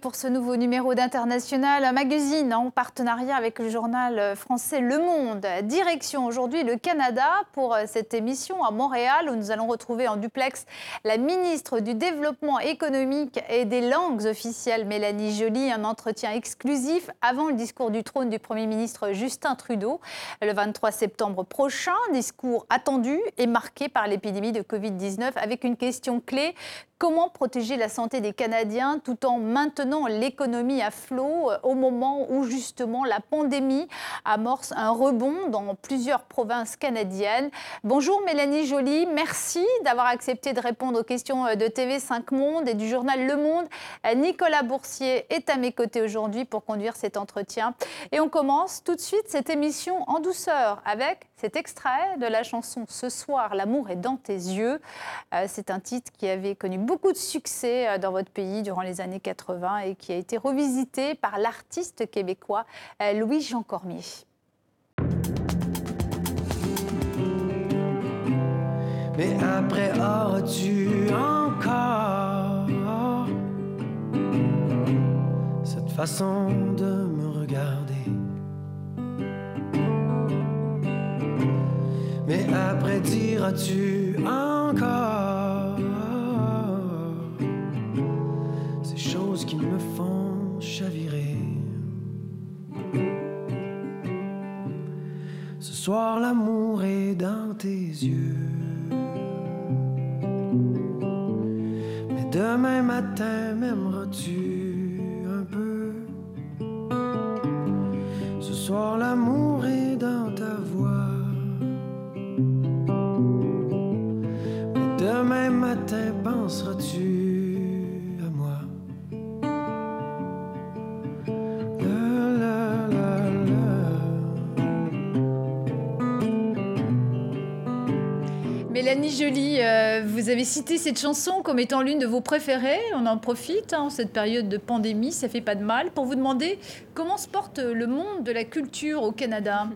pour ce nouveau numéro d'International Magazine en partenariat avec le journal français Le Monde. Direction aujourd'hui le Canada pour cette émission à Montréal où nous allons retrouver en duplex la ministre du Développement économique et des langues officielles Mélanie Joly. Un entretien exclusif avant le discours du trône du Premier ministre Justin Trudeau le 23 septembre prochain. Discours attendu et marqué par l'épidémie de Covid-19 avec une question clé Comment protéger la santé des Canadiens tout en maintenant l'économie à flot euh, au moment où justement la pandémie amorce un rebond dans plusieurs provinces canadiennes? Bonjour Mélanie Joly, merci d'avoir accepté de répondre aux questions euh, de TV5 Monde et du journal Le Monde. Euh, Nicolas Boursier est à mes côtés aujourd'hui pour conduire cet entretien. Et on commence tout de suite cette émission en douceur avec cet extrait de la chanson Ce soir, l'amour est dans tes yeux. C'est un titre qui avait connu beaucoup de succès euh, dans votre pays durant les années 80 et qui a été revisité par l'artiste québécois euh, Louis-Jean Cormier. Mais après, auras-tu? Après, diras-tu encore? choses qui me font chavirer? Ce soir, l'amour est dans tes yeux. Mais demain matin, m'aimeras-tu? Cette chanson comme étant l'une de vos préférées. On en profite hein, cette période de pandémie, ça fait pas de mal. Pour vous demander comment se porte le monde de la culture au Canada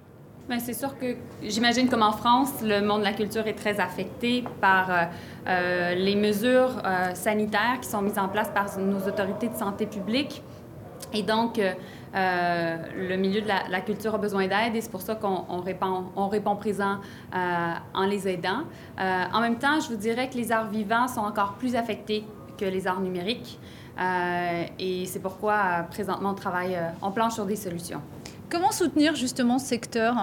ben, c'est sûr que j'imagine comme en France, le monde de la culture est très affecté par euh, euh, les mesures sanitaires qui sont mises en place par nos autorités de santé publique. Et donc, euh, le milieu de la, culture a besoin d'aide et c'est pour ça qu'on répond, on répond présent euh, en les aidant. Euh, en même temps, je vous dirais que les arts vivants sont encore plus affectés que les arts numériques et c'est pourquoi présentement on travaille, on planche sur des solutions. Comment soutenir justement ce secteur?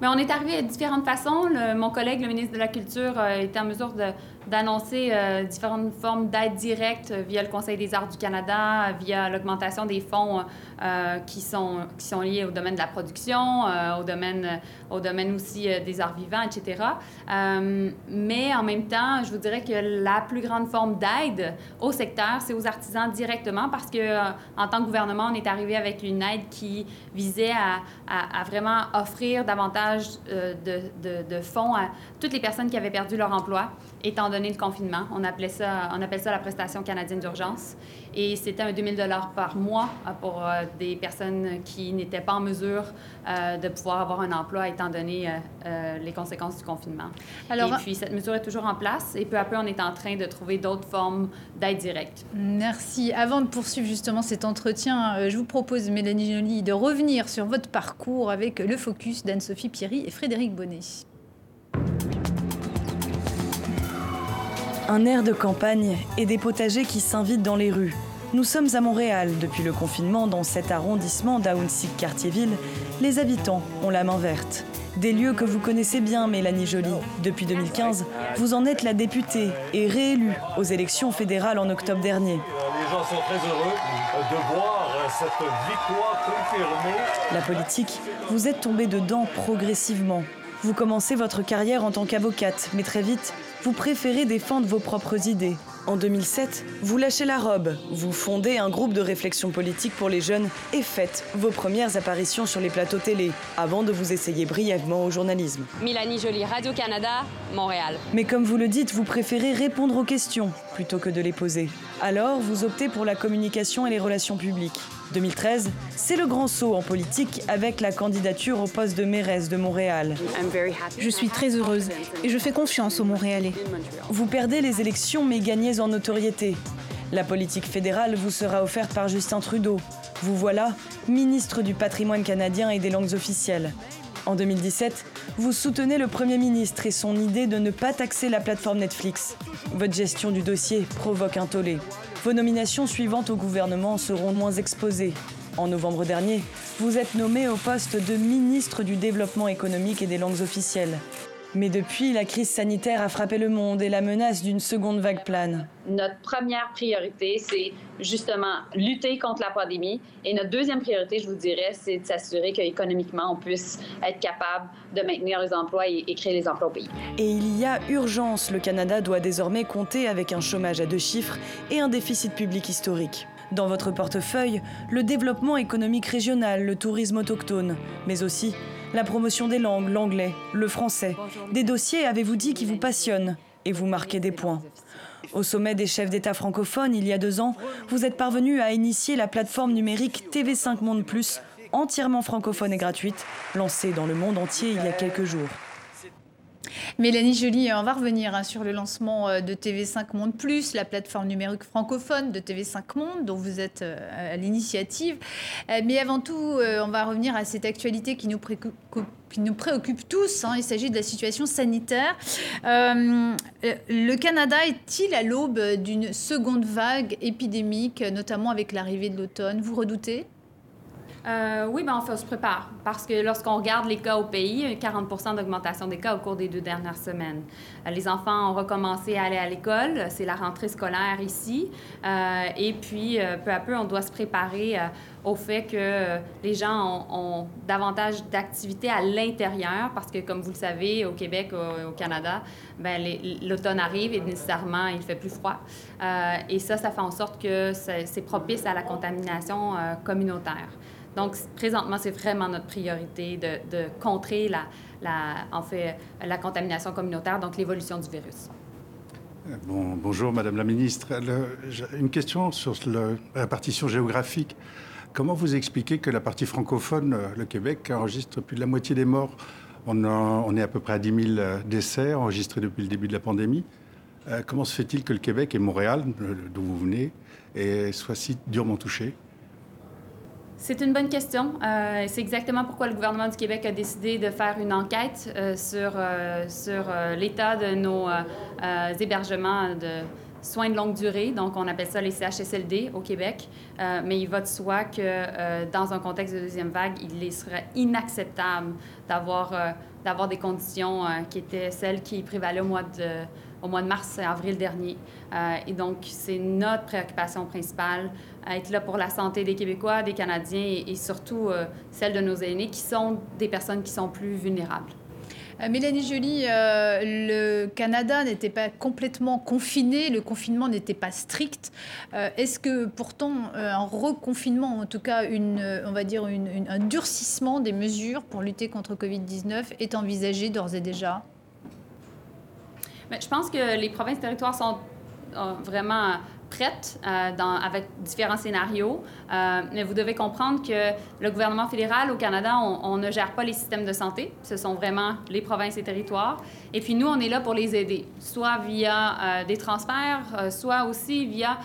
Mais on est arrivé à différentes façons. mon collègue, le ministre de la Culture, était en mesure de, d'annoncer euh, différentes formes d'aide directe via le Conseil des arts du Canada, via l'augmentation des fonds euh, qui, sont, qui sont liés au domaine de la production, euh, au, domaine, au domaine aussi des arts vivants, etc. mais en même temps, je vous dirais que la plus grande forme d'aide au secteur, c'est aux artisans directement parce que en tant que gouvernement, on est arrivé avec une aide qui visait à, à, vraiment offrir davantage de, de fonds à toutes les personnes qui avaient perdu leur emploi, étant donné le confinement. On, appelait ça, on appelle ça la prestation canadienne d'urgence. Et c'était un 2000 dollars par mois euh, pour euh, des personnes qui n'étaient pas en mesure euh, de pouvoir avoir un emploi étant donné les conséquences du confinement. Alors, et puis, cette mesure est toujours en place et peu à peu, on est en train de trouver d'autres formes d'aide directe. Merci. Avant de poursuivre justement cet entretien, je vous propose, Mélanie Joly, de revenir sur votre parcours avec le focus d'Anne-Sophie Pierry et Frédéric Bonnet. Un air de campagne et des potagers qui s'invitent dans les rues. Nous sommes à Montréal. Depuis le confinement, dans cet arrondissement d'Aounsic-Cartierville, les habitants ont la main verte. Des lieux que vous connaissez bien, Mélanie Joly. Depuis 2015, vous en êtes la députée et réélue aux élections fédérales en octobre dernier. Les gens sont très heureux de voir cette victoire confirmée. La politique, vous êtes tombée dedans progressivement. Vous commencez votre carrière en tant qu'avocate, mais très vite, vous préférez défendre vos propres idées. En 2007, vous lâchez la robe, vous fondez un groupe de réflexion politique pour les jeunes et faites vos premières apparitions sur les plateaux télé, avant de vous essayer brièvement au journalisme. Mélanie Jolie, Radio-Canada, Montréal. Mais comme vous le dites, vous préférez répondre aux questions plutôt que de les poser. Alors, vous optez pour la communication et les relations publiques. 2013, c'est le grand saut en politique avec la candidature au poste de mairesse de Montréal. Je suis très heureuse et je fais confiance aux Montréalais. Vous perdez les élections mais gagnez en notoriété. La politique fédérale vous sera offerte par Justin Trudeau. Vous voilà, ministre du patrimoine canadien et des langues officielles. En 2017, vous soutenez le Premier ministre et son idée de ne pas taxer la plateforme Netflix. Votre gestion du dossier provoque un tollé. Vos nominations suivantes au gouvernement seront moins exposées. En novembre dernier, vous êtes nommé au poste de ministre du Développement économique et des langues officielles. Mais depuis, la crise sanitaire a frappé le monde et la menace d'une seconde vague plane. Notre première priorité, c'est justement lutter contre la pandémie. Et notre deuxième priorité, je vous dirais, c'est de s'assurer qu'économiquement, on puisse être capable de maintenir les emplois et, et, créer les emplois au pays. Et il y a urgence. Le Canada doit désormais compter avec un chômage à deux chiffres et un déficit public historique. Dans votre portefeuille, le développement économique régional, le tourisme autochtone, mais aussi la promotion des langues, l'anglais, le français. Des dossiers, avez-vous dit, qui vous passionnent et vous marquez des points. Au sommet des chefs d'État francophones, il y a deux ans, vous êtes parvenu à initier la plateforme numérique TV5 Monde Plus, entièrement francophone et gratuite, lancée dans le monde entier il y a quelques jours. Mélanie Joly, on va revenir hein, sur le lancement euh, de TV5 Monde Plus, la plateforme numérique francophone de TV5 Monde, dont vous êtes euh, à l'initiative. Euh, mais avant tout, on va revenir à cette actualité qui nous préoccupe tous. Hein. Il s'agit de la situation sanitaire. Euh, le Canada est-il à l'aube d'une seconde vague épidémique, notamment avec l'arrivée de l'automne? Vous redoutez? Euh, oui, ben, on se prépare parce que lorsqu'on regarde les cas au pays, 40% d'augmentation des cas au cours des deux dernières semaines. Euh, les enfants ont recommencé à aller à l'école, c'est la rentrée scolaire ici, euh, et puis peu à peu, on doit se préparer au fait que les gens ont, ont davantage d'activités à l'intérieur parce que, comme vous le savez, au Québec, au, au Canada, ben, l'automne arrive et nécessairement il fait plus froid. et ça, ça fait en sorte que c'est propice à la contamination communautaire. Donc, présentement, c'est vraiment notre priorité de, contrer la, en fait, la contamination communautaire, donc l'évolution du virus. Bon, bonjour, Madame la Ministre. Le, une question sur la répartition géographique. Comment vous expliquez que la partie francophone, le Québec, enregistre plus de la moitié des morts? On, est à peu près à 10 000 décès enregistrés depuis le début de la pandémie. Euh, comment se fait-il que le Québec et Montréal, d'où vous venez, soient si durement touchés? C'est une bonne question. Euh, c'est exactement pourquoi le gouvernement du Québec a décidé de faire une enquête euh, sur, euh, sur l'état de nos hébergements de soins de longue durée. Donc, on appelle ça les CHSLD au Québec. mais il va de soi que dans un contexte de deuxième vague, il serait inacceptable d'avoir d'avoir des conditions qui étaient celles qui prévalaient au mois de au mois de mars et avril dernier. Et donc, c'est notre préoccupation principale, être là pour la santé des Québécois, des Canadiens et, et surtout euh, celle de nos aînés qui sont des personnes qui sont plus vulnérables. Euh, Mélanie Joly, euh, le Canada n'était pas complètement confiné, le confinement n'était pas strict. Euh, Est-ce que pourtant un reconfinement, en tout cas une, on va dire une, une, un durcissement des mesures pour lutter contre Covid-19 est envisagé d'ores et déjà? Bien, je pense que les provinces et territoires sont vraiment euh, avec différents scénarios. Euh, mais vous devez comprendre que le gouvernement fédéral au Canada, on, ne gère pas les systèmes de santé. Ce sont vraiment les provinces et territoires. Et puis nous, on est là pour les aider, soit via euh, des transferts, soit aussi via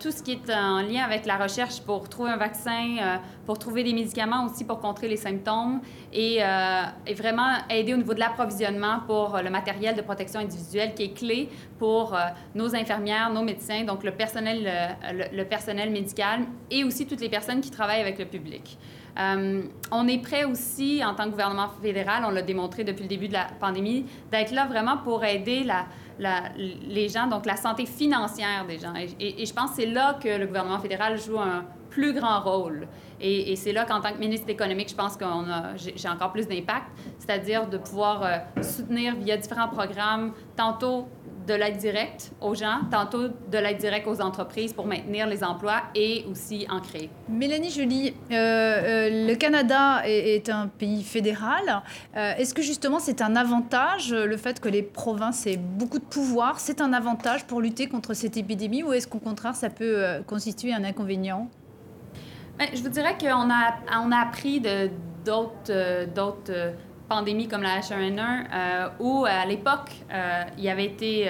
tout ce qui est en lien avec la recherche pour trouver un vaccin, pour trouver des médicaments aussi pour contrer les symptômes et, euh, et vraiment aider au niveau de l'approvisionnement pour le matériel de protection individuelle qui est clé pour nos infirmières, nos médecins, donc le personnel, médical et aussi toutes les personnes qui travaillent avec le public. Euh, on est prêt aussi, en tant que gouvernement fédéral, on l'a démontré depuis le début de la pandémie, d'être là vraiment pour aider les gens, donc la santé financière des gens. Et, et je pense que c'est là que le gouvernement fédéral joue un plus grand rôle. Et, c'est là qu'en tant que ministre économique, je pense que j'ai encore plus d'impact, c'est-à-dire de pouvoir euh, soutenir via différents programmes, tantôt de l'aide directe aux gens, tantôt de l'aide directe aux entreprises pour maintenir les emplois et aussi en créer. Mélanie Joly, euh, euh, le Canada est, un pays fédéral. Est-ce que justement c'est un avantage, le fait que les provinces aient beaucoup de pouvoir, c'est un avantage pour lutter contre cette épidémie ou est-ce qu'au contraire ça peut constituer un inconvénient? Bien, Je vous dirais qu'on a, on a appris d'autres euh, pandémies comme la H1N1, euh, où à l'époque, euh, il avait été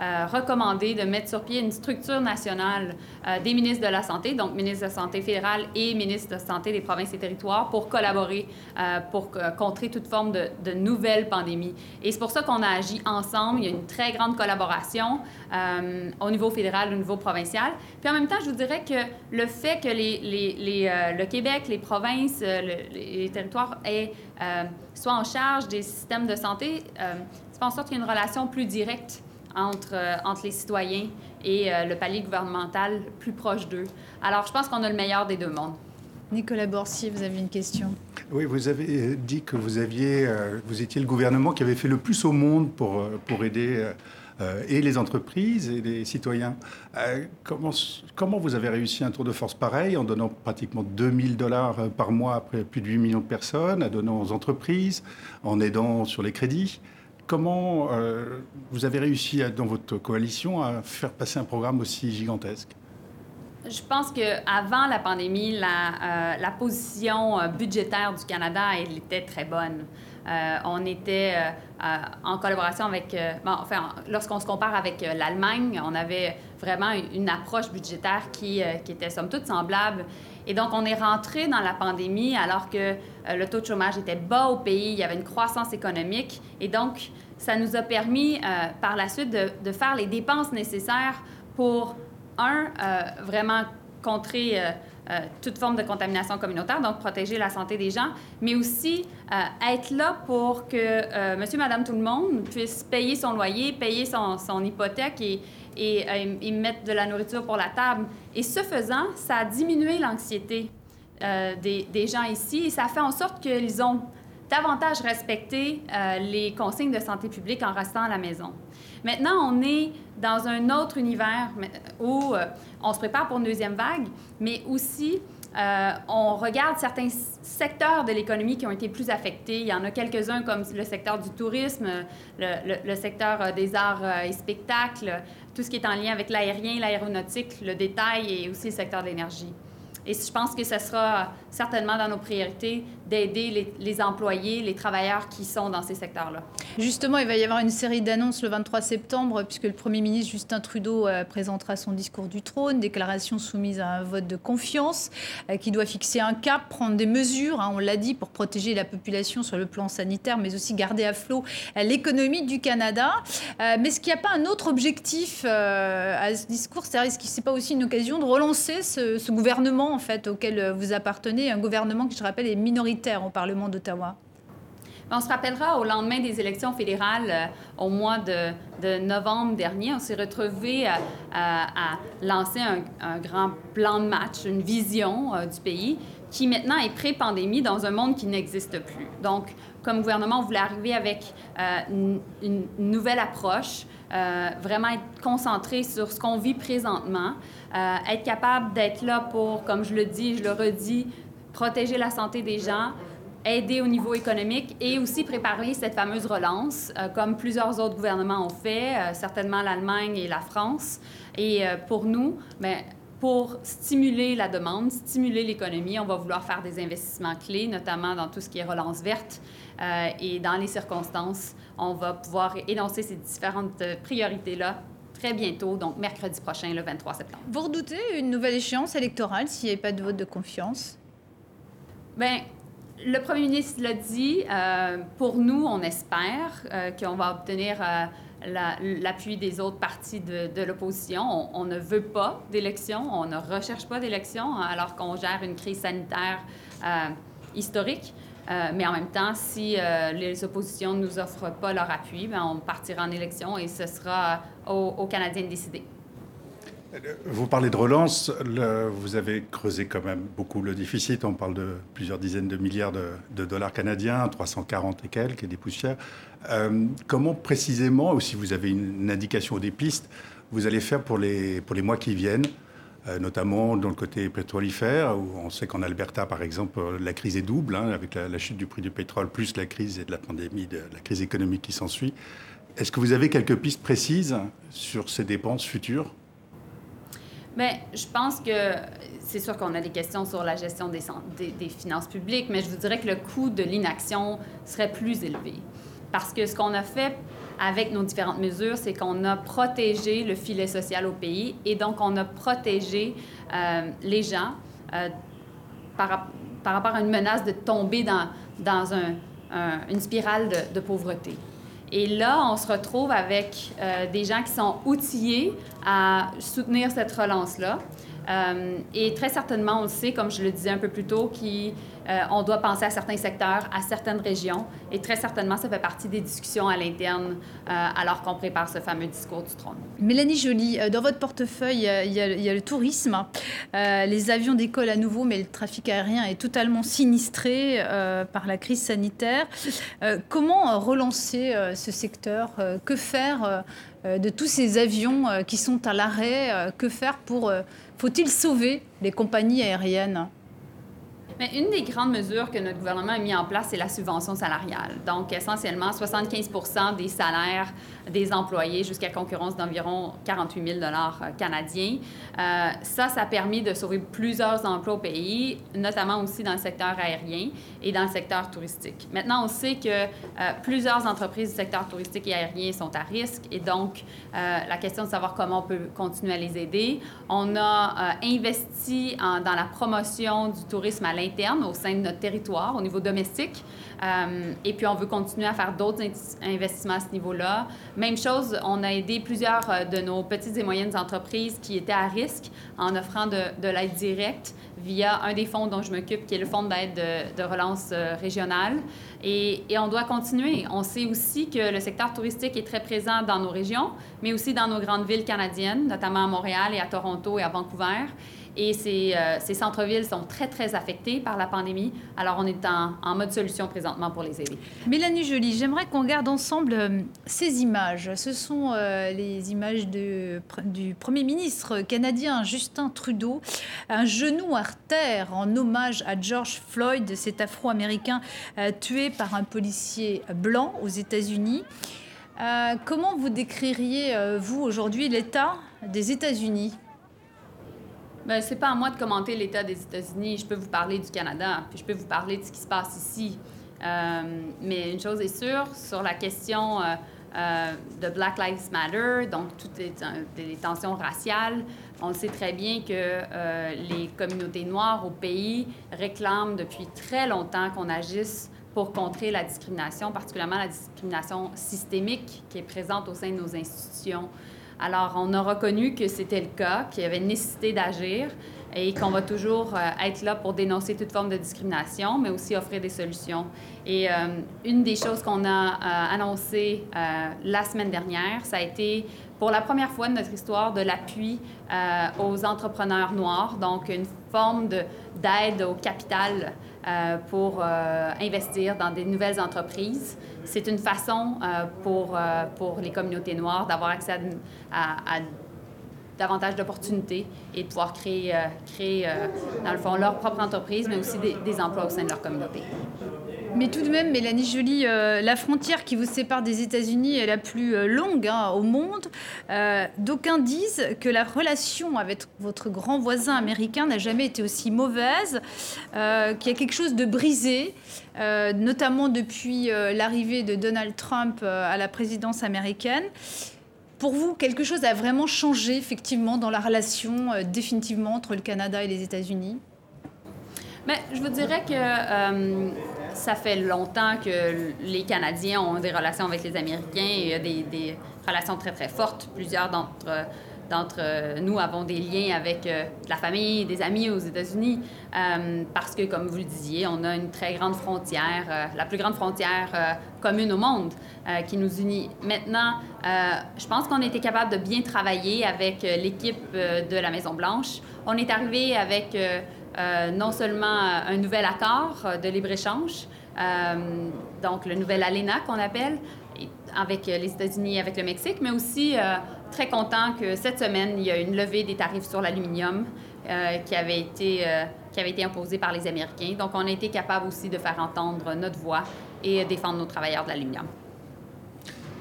euh, euh, recommandé de mettre sur pied une structure nationale euh, des ministres de la Santé, donc ministre de la Santé fédérale et ministre de la Santé des provinces et territoires, pour collaborer euh, pour contrer toute forme de, nouvelles pandémies. Et c'est pour ça qu'on a agi ensemble. Il y a une très grande collaboration au niveau fédéral, au niveau provincial. Puis en même temps, je vous dirais que le fait que le Québec, les provinces, les territoires soient en charge des systèmes de santé, ça fait en sorte qu'il y a une relation plus directe entre, euh, entre les citoyens et euh, le palier gouvernemental plus proche d'eux. Alors, je pense qu'on a le meilleur des deux mondes. Nicolas Borsi, vous avez une question. Oui, vous avez euh, dit que vous, aviez, vous étiez le gouvernement qui avait fait le plus au monde pour, pour aider et les entreprises et les citoyens. comment, comment vous avez réussi un tour de force pareil en donnant pratiquement 2000 dollars par mois après plus de 8 millions de personnes, à donnant aux entreprises, en aidant sur les crédits? Comment euh, vous avez réussi dans votre coalition à faire passer un programme aussi gigantesque? Je pense qu'avant la pandémie, la, euh, position euh, budgétaire du Canada, était très bonne. On était en collaboration avec, enfin, lorsqu'on se compare avec l'Allemagne, on avait vraiment une, approche budgétaire qui, qui, était somme toute semblable. Et donc, on est rentré dans la pandémie alors que le taux de chômage était bas au pays, il y avait une croissance économique. Et donc, ça nous a permis euh, par la suite de, faire les dépenses nécessaires pour, un, euh, vraiment contrer euh, toute forme de contamination communautaire, donc protéger la santé des gens, mais aussi être là pour que monsieur, madame, tout le monde puisse payer son loyer, payer son, hypothèque et, et, mettre de la nourriture pour la table. Et ce faisant, ça a diminué l'anxiété des, des, gens ici et ça fait en sorte qu'ils ont davantage respecter euh, les consignes de santé publique en restant à la maison. Maintenant, on est dans un autre univers où euh, on se prépare pour une deuxième vague, mais aussi euh, on regarde certains secteurs de l'économie qui ont été plus affectés. Il y en a quelques-uns comme le secteur du tourisme, le, le secteur des arts et spectacles, tout ce qui est en lien avec l'aérien, l'aéronautique, le détail et aussi le secteur de l'énergie. Et je pense que ce sera certainement dans nos priorités d'aider les, employés, les travailleurs qui sont dans ces secteurs-là. Justement, il va y avoir une série d'annonces le 23 septembre, puisque le Premier ministre Justin Trudeau euh, présentera son discours du trône, déclaration soumise à un vote de confiance, euh, qui doit fixer un cap, prendre des mesures, hein, on l'a dit, pour protéger la population sur le plan sanitaire, mais aussi garder à flot euh, l'économie du Canada. mais est-ce qu'il n'y a pas un autre objectif à ce discours? C'est-à-dire, est-ce que ce n'est pas aussi une occasion de relancer ce, ce gouvernement en fait, auquel vous appartenez, un gouvernement qui, je rappelle, est minoritaire au Parlement d'Ottawa on se rappellera au lendemain des élections fédérales euh, au mois de, novembre dernier, on s'est retrouvé à, à, lancer un, grand plan de match, une vision euh, du pays qui maintenant est pré-pandémie dans un monde qui n'existe plus. Donc, comme gouvernement, on voulait arriver avec euh, une, nouvelle approche, vraiment être concentré sur ce qu'on vit présentement, être capable d'être là pour, comme je le dis, je le redis, protéger la santé des gens, aider au niveau économique et aussi préparer cette fameuse relance, euh, comme plusieurs autres gouvernements ont fait, euh, certainement l'Allemagne et la France. Et euh, pour nous, ben, pour stimuler la demande, stimuler l'économie, on va vouloir faire des investissements clés, notamment dans tout ce qui est relance verte. et dans les circonstances, on va pouvoir énoncer ces différentes priorités-là très bientôt, donc mercredi prochain, le 23 septembre. Vous redoutez une nouvelle échéance électorale s'il n'y a pas de vote de confiance? Bien, le premier ministre l'a dit. Euh, pour nous, on espère euh, qu'on va obtenir euh, l'appui des autres partis de, l'opposition. On, ne veut pas d'élection, on ne recherche pas d'élection, hein, alors qu'on gère une crise sanitaire historique. mais en même temps, si les oppositions ne nous offrent pas leur appui, bien, on partira en élection et ce sera aux Canadiens de décider. Vous parlez de relance, vous avez creusé quand même beaucoup le déficit, on parle de plusieurs dizaines de milliards de, dollars canadiens, 340 et quelques, et des poussières. Euh, comment précisément, ou si vous avez une, indication ou des pistes, vous allez faire pour les, pour les mois qui viennent euh, notamment dans le côté pétrolifère, où on sait qu'en Alberta, par exemple, la crise est double, hein, avec la, chute du prix du pétrole, plus la crise et de la pandémie, la crise économique qui s'ensuit. Est-ce que vous avez quelques pistes précises sur ces dépenses futures? Bien, je pense que c'est sûr qu'on a des questions sur la gestion des, finances publiques, mais je vous dirais que le coût de l'inaction serait plus élevé. Parce que ce qu'on a fait avec nos différentes mesures, c'est qu'on a protégé le filet social au pays et donc on a protégé euh, les gens euh, par, rapport à une menace de tomber dans, dans un, une spirale de, pauvreté. Et là, on se retrouve avec euh, des gens qui sont outillés à soutenir cette relance-là. Euh, et très certainement, on le sait, comme je le disais un peu plus tôt, qu'on euh, doit penser à certains secteurs, à certaines régions. Et très certainement, ça fait partie des discussions à l'interne euh, alors qu'on prépare ce fameux discours du trône. Mélanie Joly, dans votre portefeuille, il y, a, le tourisme. les avions décollent à nouveau, mais le trafic aérien est totalement sinistré par la crise sanitaire. comment relancer ce secteur? Que faire de tous ces avions qui sont à l'arrêt? Que faire pour faut-il sauver les compagnies aériennes? Mais une des grandes mesures que notre gouvernement a mis en place, c'est la subvention salariale. Donc, essentiellement, 75% des salaires des employés jusqu'à concurrence d'environ 48 000 euh, canadiens. Euh, ça, ça a permis de sauver plusieurs emplois au pays, notamment aussi dans le secteur aérien et dans le secteur touristique. Maintenant, on sait que euh, plusieurs entreprises du secteur touristique et aérien sont à risque et donc la question de savoir comment on peut continuer à les aider. On a investi dans la promotion du tourisme à l'interne au sein de notre territoire au niveau domestique. Et puis, on veut continuer à faire d'autres investissements à ce niveau-là. Même chose, on a aidé plusieurs euh, de nos petites et moyennes entreprises qui étaient à risque en offrant de, l'aide directe via un des fonds dont je m'occupe, qui est le fonds d'aide de, relance euh, régionale. Et, on doit continuer. On sait aussi que le secteur touristique est très présent dans nos régions, mais aussi dans nos grandes villes canadiennes, notamment à Montréal et à Toronto et à Vancouver. Et ces, euh, centres-villes sont très, très affectés par la pandémie. Alors, on est en, mode solution présentement pour les aider. Mélanie Joly, j'aimerais qu'on garde ensemble euh, ces images. Ce sont les images du Premier ministre canadien Justin Trudeau, un genou terre en hommage à George Floyd, cet Afro-Américain tué par un policier blanc aux États-Unis. comment vous décririez, vous, aujourd'hui, l'état des États-Unis? Bien, c'est pas à moi de commenter l'état des États-Unis. Je peux vous parler du Canada, puis je peux vous parler de ce qui se passe ici. Euh, mais une chose est sûre, sur la question euh, euh, de Black Lives Matter, donc toutes les, tensions raciales, on sait très bien que les communautés noires au pays réclament depuis très longtemps qu'on agisse pour contrer la discrimination, particulièrement la discrimination systémique qui est présente au sein de nos institutions. Alors, on a reconnu que c'était le cas, qu'il y avait nécessité d'agir et qu'on va toujours euh, être là pour dénoncer toute forme de discrimination, mais aussi offrir des solutions. Et euh, une des choses qu'on a euh, annoncées la semaine dernière, ça a été pour la première fois de notre histoire de l'appui aux entrepreneurs noirs, donc une forme d'aide au capital pour investir dans des nouvelles entreprises c'est une façon euh, pour, euh, pour les communautés noires d'avoir accès à, davantage d'opportunités et de pouvoir créer, euh, créer dans le fond, leur propre entreprise, mais aussi des, emplois au sein de leur communauté. Mais tout de même, Mélanie Joly, la frontière qui vous sépare des États-Unis est la plus longue hein, au monde. D'aucuns disent que la relation avec votre grand voisin américain n'a jamais été aussi mauvaise, qu'il y a quelque chose de brisé. Euh, notamment depuis euh, l'arrivée de Donald Trump euh, à la présidence américaine. Pour vous, quelque chose a vraiment changé effectivement dans la relation définitivement entre le Canada et les États-Unis? Mais je vous dirais que ça fait longtemps que les Canadiens ont des relations avec les Américains et a des, relations très très fortes. Plusieurs d'entre d'entre euh, nous avons des liens avec euh, la famille, des amis aux États-Unis, euh, parce que, comme vous le disiez, on a une très grande frontière, la plus grande frontière commune au monde qui nous unit. Maintenant, je pense qu'on a été capable de bien travailler avec l'équipe de la Maison-Blanche. On est arrivé avec non seulement un nouvel accord de libre-échange, donc le nouvel ALENA qu'on appelle, avec les États-Unis et avec le Mexique, mais aussi très content que cette semaine, il y a une levée des tarifs sur l'aluminium euh, qui, avait été, euh, qui avait été imposée par les Américains. Donc, on a été capable aussi de faire entendre notre voix et défendre nos travailleurs de l'aluminium.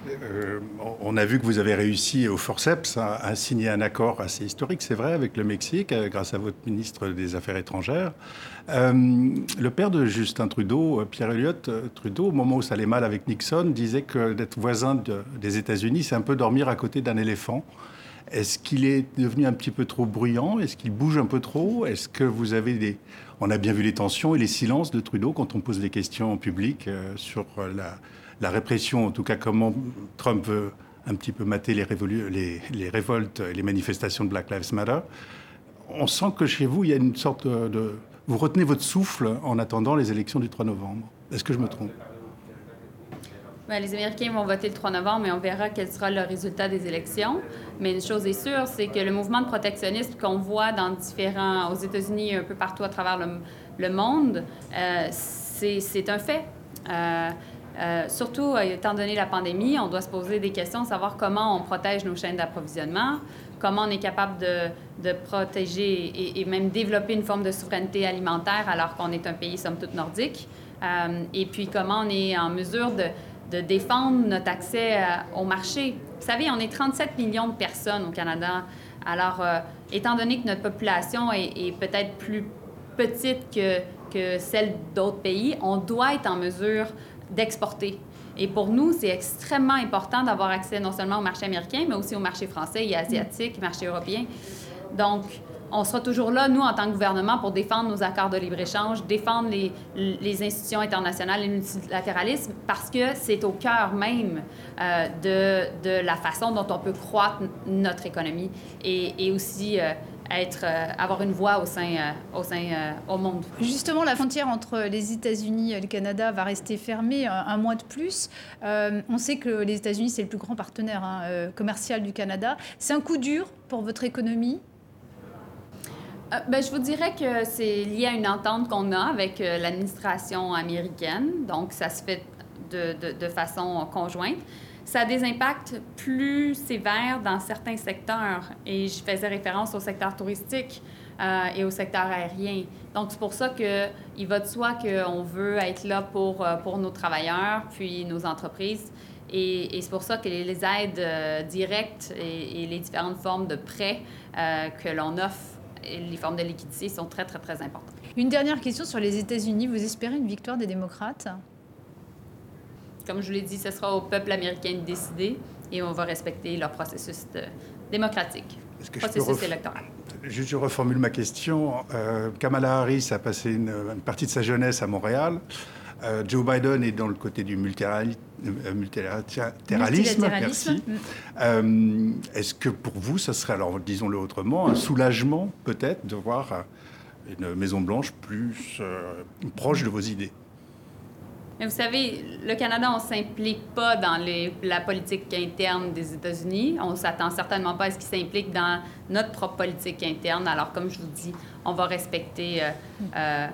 Euh, on a vu que vous avez réussi au forceps à, signer un accord assez historique, c'est vrai, avec le Mexique, euh, grâce à votre ministre des Affaires étrangères. Euh, le père de Justin Trudeau, Pierre Elliott Trudeau, au moment où ça allait mal avec Nixon, disait que d'être voisin des États-Unis, c'est un peu dormir à côté d'un éléphant. Est-ce qu'il est devenu un petit peu trop bruyant? Est-ce qu'il bouge un peu trop? Est-ce que vous avez des... On a bien vu les tensions et les silences de Trudeau quand on pose des questions en public sur la, la répression, en tout cas comment Trump veut un petit peu mater les, révoltes et les manifestations de Black Lives Matter, on sent que chez vous, il y a une sorte de... Vous retenez votre souffle en attendant les élections du 3 novembre. Est-ce que je me trompe? Ben, les Américains vont voter le 3 novembre et on verra quel sera le résultat des élections. Mais une chose est sûre, c'est que le mouvement de protectionnisme qu'on voit dans différents, aux États-Unis, un peu partout à travers le, monde, euh, c'est un fait. Euh, euh, surtout, euh, étant donné la pandémie, on doit se poser des questions, savoir comment on protège nos chaînes d'approvisionnement, comment on est capable de, de protéger et, même développer une forme de souveraineté alimentaire alors qu'on est un pays, somme toute, nordique. Euh, et puis, comment on est en mesure de, de défendre notre accès au marché. Vous savez, on est 37 millions de personnes au Canada. Alors, étant donné que notre population est, est peut-être plus petite que, que celle d'autres pays, on doit être en mesure d'exporter. Et pour nous, c'est extrêmement important d'avoir accès non seulement au marché américain, mais aussi au marché français et asiatique, marché européen. Donc, on sera toujours là, nous, en tant que gouvernement, pour défendre nos accords de libre-échange, défendre les, les, institutions internationales et le multilatéralisme, parce que c'est au cœur même euh, de, de, la façon dont on peut croître notre économie et, et aussi euh, être, euh, avoir une voix au sein, euh, au, sein euh, au monde. Justement, la frontière entre les États-Unis et le Canada va rester fermée un, mois de plus. on sait que les États-Unis, c'est le plus grand partenaire hein, commercial du Canada. C'est un coup dur pour votre économie? Ben, je vous dirais que c'est lié à une entente qu'on a avec l'administration américaine. Donc, ça se fait de, de, de façon conjointe ça a des impacts plus sévères dans certains secteurs. Et je faisais référence au secteur touristique euh, et au secteur aérien. Donc, c'est pour ça qu'il va de soi qu'on veut être là pour, euh, pour nos travailleurs, puis nos entreprises. Et, c'est pour ça que les, aides euh, directes et, les différentes formes de prêts que l'on offre, et les formes de liquidité sont très, très, très importantes. Une dernière question sur les États-Unis. Vous espérez une victoire des démocrates? Comme je vous l'ai dit, ce sera au peuple américain de décider et on va respecter leur processus démocratique, processus électoral. Je, je, reformule ma question. Euh, Kamala Harris a passé une, partie de sa jeunesse à Montréal. Euh, Joe Biden est dans le côté du multilatéralisme. Merci. Euh, est-ce que pour vous, ce serait, alors disons-le autrement, un soulagement peut-être de voir une Maison Blanche plus proche de vos idées? Mais vous savez, le Canada, on ne s'implique pas dans les, la politique interne des États-Unis. On ne s'attend certainement pas à ce qu'ils s'impliquent dans notre propre politique interne. Alors, comme je vous dis, on va respecter euh, euh,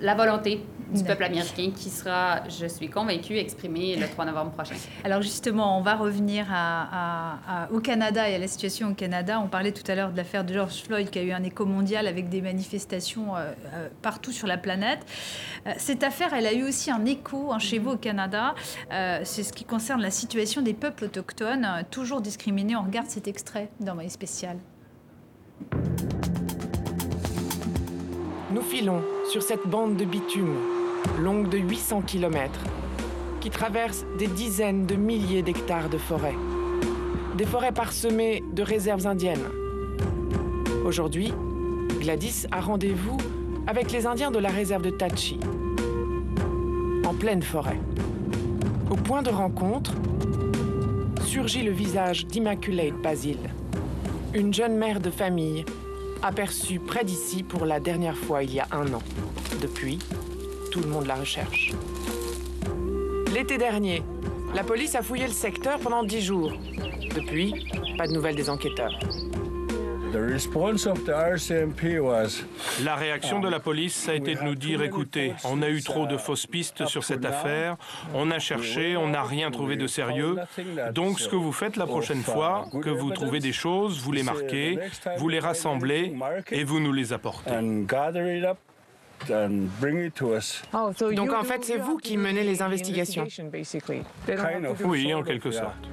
la volonté du peuple américain qui sera, je suis convaincue, exprimée le 3 novembre prochain. Alors justement, on va revenir à, au Canada et à la situation au Canada. On parlait tout à l'heure de l'affaire de George Floyd qui a eu un écho mondial avec des manifestations euh, euh, partout sur la planète. Euh, cette affaire, elle a eu aussi un écho hein, chez vous au Canada. C'est ce qui concerne la situation des peuples autochtones, toujours discriminés. On regarde cet extrait d'Envoyé spécial. Nous filons sur cette bande de bitume longue de 800 km, qui traverse des dizaines de milliers d'hectares de forêts. Des forêts parsemées de réserves indiennes. Aujourd'hui, Gladys a rendez-vous avec les Indiens de la réserve de Tachi, en pleine forêt. Au point de rencontre, surgit le visage d'Immaculate Basil, une jeune mère de famille aperçue près d'ici pour la dernière fois il y a un an. Depuis, tout le monde la recherche. L'été dernier, la police a fouillé le secteur pendant dix jours. Depuis, pas de nouvelles des enquêteurs. La réaction de la police a été de nous dire écoutez, on a eu trop de fausses pistes sur cette affaire, on a cherché, on n'a rien trouvé de sérieux. Donc ce que vous faites la prochaine fois, que vous trouvez des choses, vous les marquez, vous les rassemblez et vous nous les apportez. Donc en fait, c'est vous qui menez les investigations. Oui, en quelque sorte.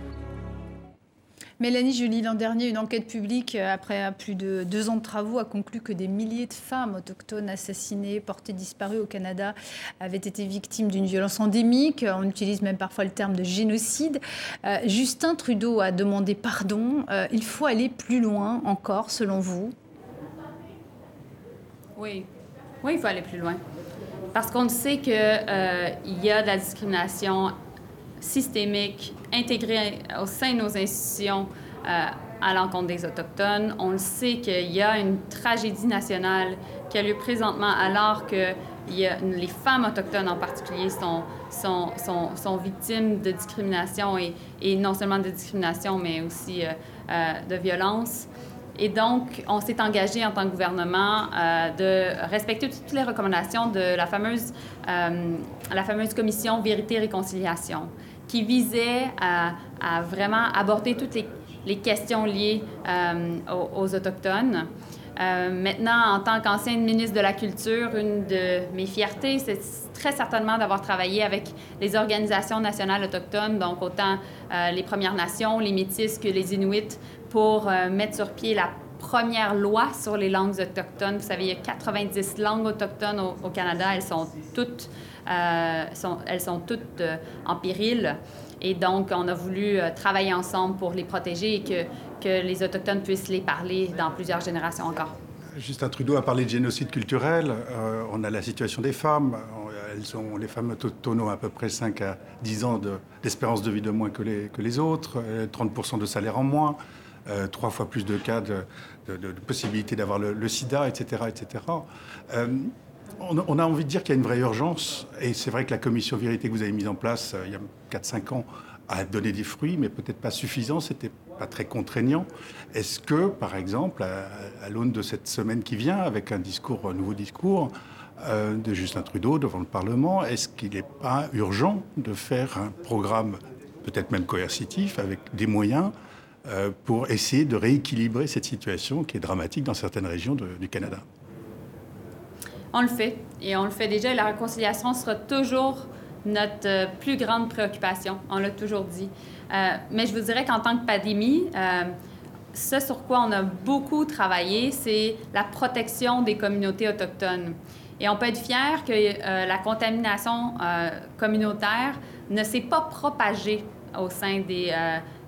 Mélanie Julie, l'an dernier, une enquête publique, après plus de deux ans de travaux, a conclu que des milliers de femmes autochtones assassinées, portées disparues au Canada, avaient été victimes d'une violence endémique. On utilise même parfois le terme de génocide. Euh, Justin Trudeau a demandé pardon. Euh, il faut aller plus loin encore, selon vous? Oui. Oui, il faut aller plus loin. Parce qu'on sait qu'il euh, y a de la discrimination systémique intégrée au sein de nos institutions euh, à l'encontre des Autochtones. On le sait qu'il y a une tragédie nationale qui a lieu présentement alors que les femmes autochtones en particulier sont, sont, sont, sont victimes de discrimination et, et, non seulement de discrimination, mais aussi euh, euh, de violence. Et donc, on s'est engagé en tant que gouvernement euh, de respecter toutes les recommandations de la fameuse, euh, la fameuse commission Vérité-Réconciliation, qui visait à, vraiment aborder toutes les, questions liées euh, aux, Autochtones. Euh, maintenant, en tant qu'ancienne ministre de la Culture, une de mes fiertés, c'est très certainement d'avoir travaillé avec les organisations nationales autochtones, donc autant euh, les Premières Nations, les Métis que les Inuits, pour euh, mettre sur pied la première loi sur les langues autochtones. Vous savez, il y a 90 langues autochtones au, Canada. Elles sont toutes, elles sont toutes en péril. Et donc, on a voulu euh, travailler ensemble pour les protéger et que, les Autochtones puissent les parler dans plusieurs générations encore. Justin Trudeau a parlé de génocide culturel. Euh, on a la situation des femmes. Elles ont, les femmes autochtones ont à peu près 5 à 10 ans d'espérance de, vie de moins que les, que les autres, 30% de salaire en moins, euh, trois fois plus de cas de, possibilité d'avoir le, sida, etc. etc. Euh, on, on, a envie de dire qu'il y a une vraie urgence. Et c'est vrai que la commission vérité que vous avez mise en place euh, il y a 4-5 ans a donné des fruits, mais peut-être pas suffisant, c'était pas très contraignant. Est-ce que, par exemple, à, l'aune de cette semaine qui vient, avec un nouveau discours euh, de Justin Trudeau devant le Parlement, est-ce qu'il n'est pas urgent de faire un programme peut-être même coercitif, avec des moyens euh, pour essayer de rééquilibrer cette situation qui est dramatique dans certaines régions du Canada? On le fait, et on le fait déjà, la réconciliation sera toujours notre euh, plus grande préoccupation. On l'a toujours dit. Euh, mais je vous dirais qu'en tant que pandémie, euh, ce sur quoi on a beaucoup travaillé, c'est la protection des communautés autochtones. Et on peut être fier que la contamination communautaire ne s'est pas propagée au sein des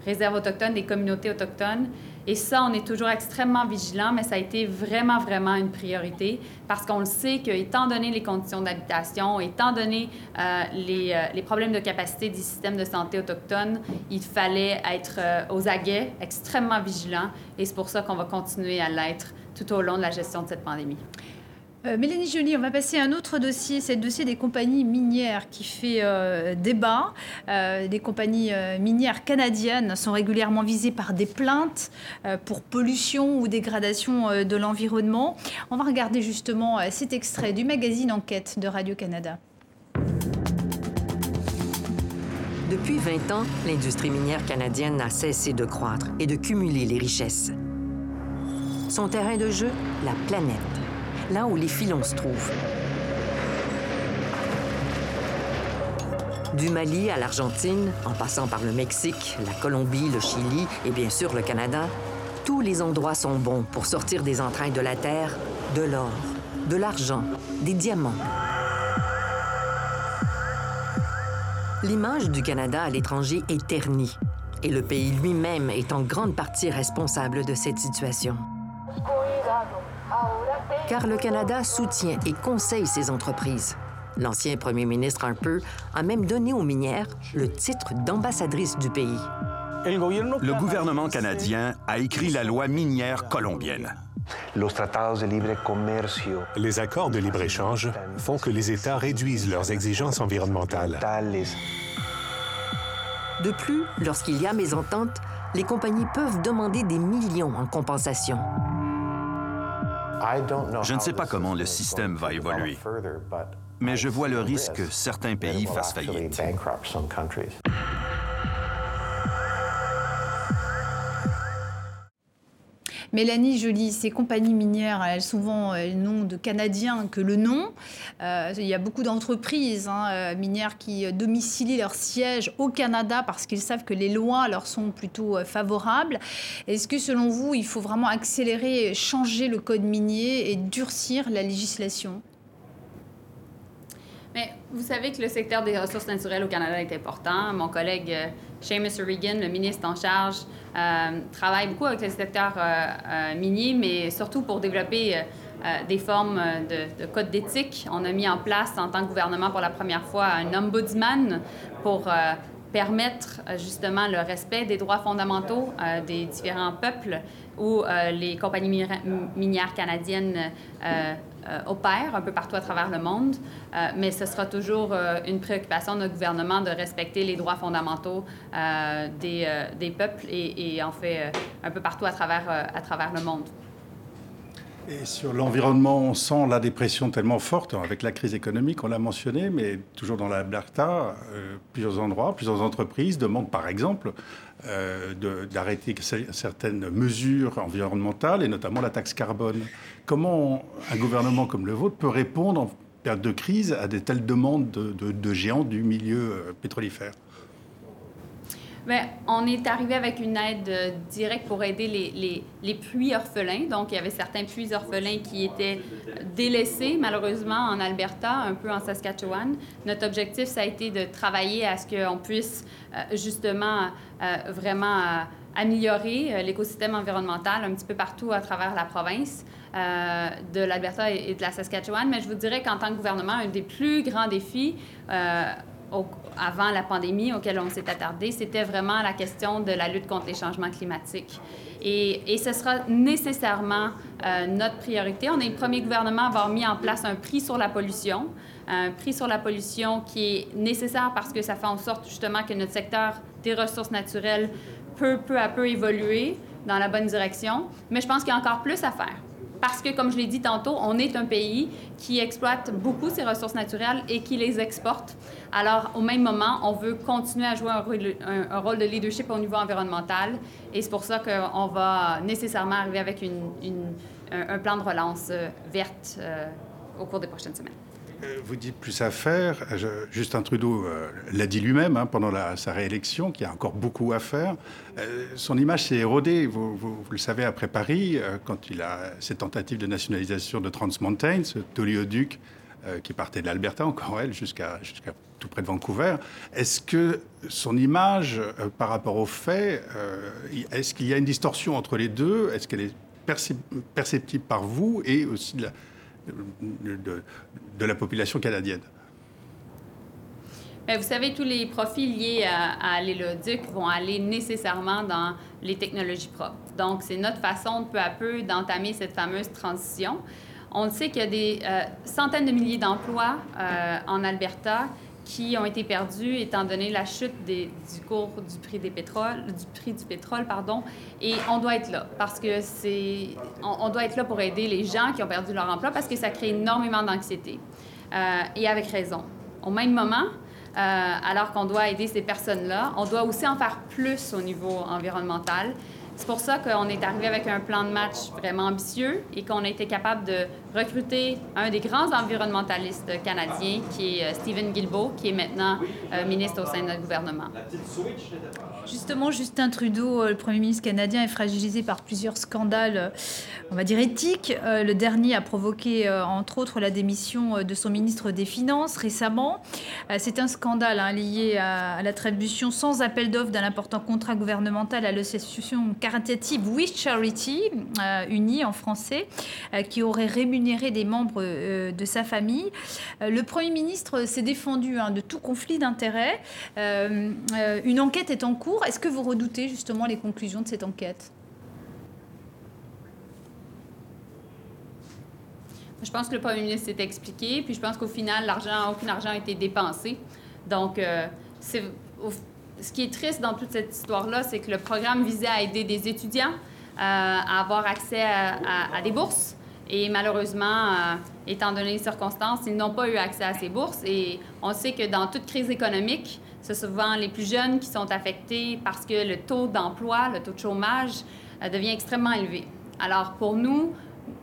réserves autochtones, des communautés autochtones. Et ça, on est toujours extrêmement vigilant, mais ça a été vraiment, vraiment une priorité parce qu'on le sait qu'étant donné les conditions d'habitation, étant donné euh, les, euh, les, problèmes de capacité du système de santé autochtone, il fallait être euh, aux aguets, extrêmement vigilant. Et c'est pour ça qu'on va continuer à l'être tout au long de la gestion de cette pandémie. Euh, Mélanie Joly, on va passer à un autre dossier, c'est le dossier des compagnies minières qui fait euh, débat. Euh, des compagnies euh, minières canadiennes sont régulièrement visées par des plaintes pour pollution ou dégradation de l'environnement. On va regarder justement cet extrait du magazine Enquête de Radio-Canada. Depuis 20 ans, l'industrie minière canadienne n'a cessé de croître et de cumuler les richesses. Son terrain de jeu, la planète là où les filons se trouvent. Du Mali à l'Argentine, en passant par le Mexique, la Colombie, le Chili et bien sûr le Canada, tous les endroits sont bons pour sortir des entrailles de la terre de l'or, de l'argent, des diamants. L'image du Canada à l'étranger est ternie et le pays lui-même est en grande partie responsable de cette situation car le Canada soutient et conseille ces entreprises. L'ancien premier ministre Harper a même donné aux minières le titre d'ambassadrice du pays. Le gouvernement canadien a écrit la loi minière colombienne. Les accords de libre-échange font que les États réduisent leurs exigences environnementales. De plus, lorsqu'il y a mésentente, les compagnies peuvent demander des millions en compensation. Je ne sais pas comment le système va évoluer, mais je vois le risque que certains pays fassent faillite. Mélanie Joly, ces compagnies minières, elles souvent le nom de Canadiens que le nom. il y a beaucoup d'entreprises hein, minières qui domicilient leur siège au Canada parce qu'ils savent que les lois leur sont plutôt favorables. Est-ce que selon vous, il faut vraiment accélérer, changer le code minier et durcir la législation? Mais vous savez que le secteur des ressources naturelles au Canada est important. Mon collègue euh, Seamus O'Regan, le ministre en charge, euh, travaille beaucoup avec le secteur euh, minier, mais surtout pour développer des formes de, de code d'éthique. On a mis en place, en tant que gouvernement, pour la première fois, un ombudsman pour permettre justement le respect des droits fondamentaux des différents peuples où les compagnies minières canadiennes opère un peu partout à travers le monde, euh, mais ce sera toujours euh, une préoccupation de notre gouvernement de respecter les droits fondamentaux des, des, peuples et, et, en fait un peu partout à travers, à travers le monde. Sur l'environnement, on sent la dépression tellement forte avec la crise économique, on l'a mentionné, mais toujours dans l'Alberta, plusieurs endroits, plusieurs entreprises demandent par exemple d'arrêter certaines mesures environnementales et notamment la taxe carbone. Comment un gouvernement comme le vôtre peut répondre en période de crise à de telles demandes de, géants du milieu euh, pétrolifère? Bien, on est arrivé avec une aide euh, directe pour aider les, les, puits orphelins. Donc, il y avait certains puits orphelins qui étaient délaissés, malheureusement, en Alberta, un peu en Saskatchewan. Notre objectif, ça a été de travailler à ce qu'on puisse euh, justement vraiment améliorer l'écosystème environnemental un petit peu partout à travers la province. Euh, de l'Alberta et, de la Saskatchewan. Mais je vous dirais qu'en tant que gouvernement, un des plus grands défis euh, avant la pandémie auquel on s'est attardé, c'était vraiment la question de la lutte contre les changements climatiques. Et, ce sera nécessairement euh, notre priorité. On est le premier gouvernement à avoir mis en place un prix sur la pollution, un prix sur la pollution qui est nécessaire parce que ça fait en sorte justement que notre secteur des ressources naturelles peut peu à peu évoluer dans la bonne direction. Mais je pense qu'il y a encore plus à faire parce que, comme je l'ai dit tantôt, on est un pays qui exploite beaucoup ses ressources naturelles et qui les exporte. Alors, au même moment, on veut continuer à jouer un rôle, de leadership au niveau environnemental et c'est pour ça qu'on va nécessairement arriver avec un, plan de relance euh, verte euh, au cours des prochaines semaines. Euh, vous dites plus à faire. Justin Trudeau euh, l'a dit lui-même hein, pendant sa réélection, qu'il y a encore beaucoup à faire. Euh, son image s'est érodée, vous, le savez, après Paris, quand il a cette tentative de nationalisation de Trans Mountain, ce oléoduc qui partait de l'Alberta, encore elle, jusqu'à tout près de Vancouver. Est-ce que son image, par rapport aux faits, est-ce qu'il y a une distorsion entre les deux? Est-ce qu'elle est perceptible par vous et aussi de, la population canadienne. Bien, vous savez, tous les profits liés à, à l'éloduc vont aller nécessairement dans les technologies propres. Donc, c'est notre façon, peu à peu, d'entamer cette fameuse transition. On sait qu'il y a des euh, centaines de milliers d'emplois euh, en Alberta qui ont été perdus étant donné la chute du cours du prix du pétrole, pardon. Et on doit être là parce que c'est, on, doit être là pour aider les gens qui ont perdu leur emploi parce que ça crée énormément d'anxiété euh, et avec raison. Au même moment, euh, alors qu'on doit aider ces personnes-là, on doit aussi en faire plus au niveau environnemental c'est pour ça qu'on est arrivé avec un plan de match vraiment ambitieux et qu'on a été capable de recruter un des grands environnementalistes canadiens, qui est euh, Stephen Guilbeault, qui est maintenant euh, ministre au sein de notre gouvernement. Justement, Justin Trudeau, euh, le Premier ministre canadien, est fragilisé par plusieurs scandales, on va dire éthiques. Le dernier a provoqué, entre autres, la démission de son ministre des Finances récemment. C'est un scandale hein, lié à l'attribution sans appel d'offres d'un important contrat gouvernemental à l'association caritative Wish Charity, euh, unie en français, euh, qui aurait rémunéré des membres euh, de sa famille. le Premier ministre s'est défendu hein, de tout conflit d'intérêts. une enquête est en cours. Est-ce que vous redoutez justement les conclusions de cette enquête? Je pense que le premier ministre s'est expliqué, puis je pense qu'au final, aucun argent a été dépensé. Donc, c'est ce qui est triste dans toute cette histoire-là, c'est que le programme visait à aider des étudiants euh, à avoir accès à, des bourses. Et malheureusement, euh, étant donné les circonstances, ils n'ont pas eu accès à ces bourses. Et on sait que dans toute crise économique, c'est souvent les plus jeunes qui sont affectés parce que le taux d'emploi, le taux de chômage euh, devient extrêmement élevé. Alors, pour nous,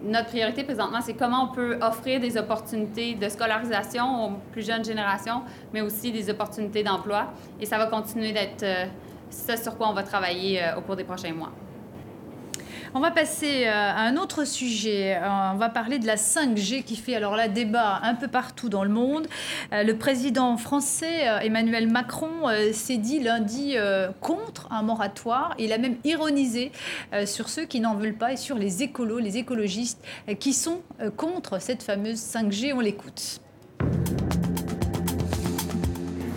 notre priorité présentement, c'est comment on peut offrir des opportunités de scolarisation aux plus jeunes générations, mais aussi des opportunités d'emploi. Et ça va continuer d'être euh, ce sur quoi on va travailler euh, au cours des prochains mois. On va passer euh, à un autre sujet. Euh, on va parler de la 5G qui fait alors là débat un peu partout dans le monde. Euh, le président français Emmanuel Macron s'est dit lundi contre un moratoire. Il a même ironisé sur ceux qui n'en veulent pas et sur les écolos, les écologistes qui sont contre cette fameuse 5G. On l'écoute.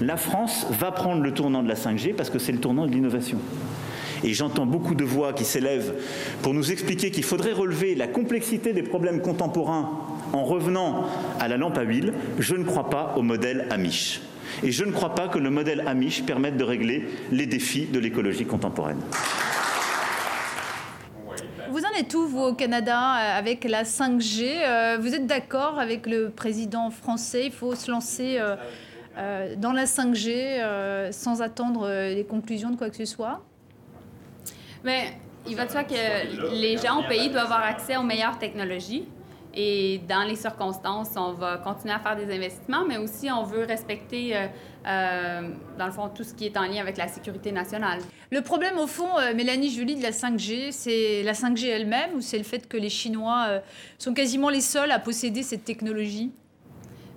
La France va prendre le tournant de la 5G parce que c'est le tournant de l'innovation. Et j'entends beaucoup de voix qui s'élèvent pour nous expliquer qu'il faudrait relever la complexité des problèmes contemporains en revenant à la lampe à huile. Je ne crois pas au modèle Amish. Et je ne crois pas que le modèle Amish permette de régler les défis de l'écologie contemporaine. Vous en êtes où, vous, au Canada, euh, avec la 5G euh, Vous êtes d'accord avec le président français Il faut se lancer euh, dans la 5G sans attendre les conclusions de quoi que ce soit? Mais il va de soi que les gens au pays doivent avoir accès aux meilleures technologies. Et dans les circonstances, on va continuer à faire des investissements, mais aussi on veut respecter, euh, euh, dans le fond, tout ce qui est en lien avec la sécurité nationale. Le problème, au fond, euh, Mélanie Julie, de la 5G, c'est la 5G elle-même ou c'est le fait que les Chinois sont quasiment les seuls à posséder cette technologie?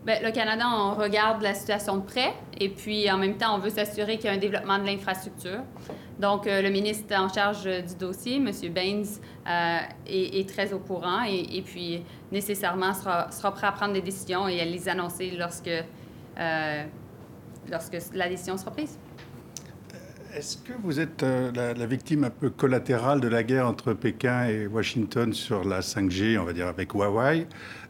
Bien, le Canada, on regarde la situation de près et puis en même temps, on veut s'assurer qu'il y a un développement de l'infrastructure. Donc, euh, le ministre en charge du dossier, M. Baines, euh, est, très au courant et, puis nécessairement sera, prêt à prendre des décisions et à les annoncer lorsque, euh, lorsque la décision sera prise. Est-ce que vous êtes la, victime un peu collatérale de la guerre entre Pékin et Washington sur la 5G, on va dire avec Huawei?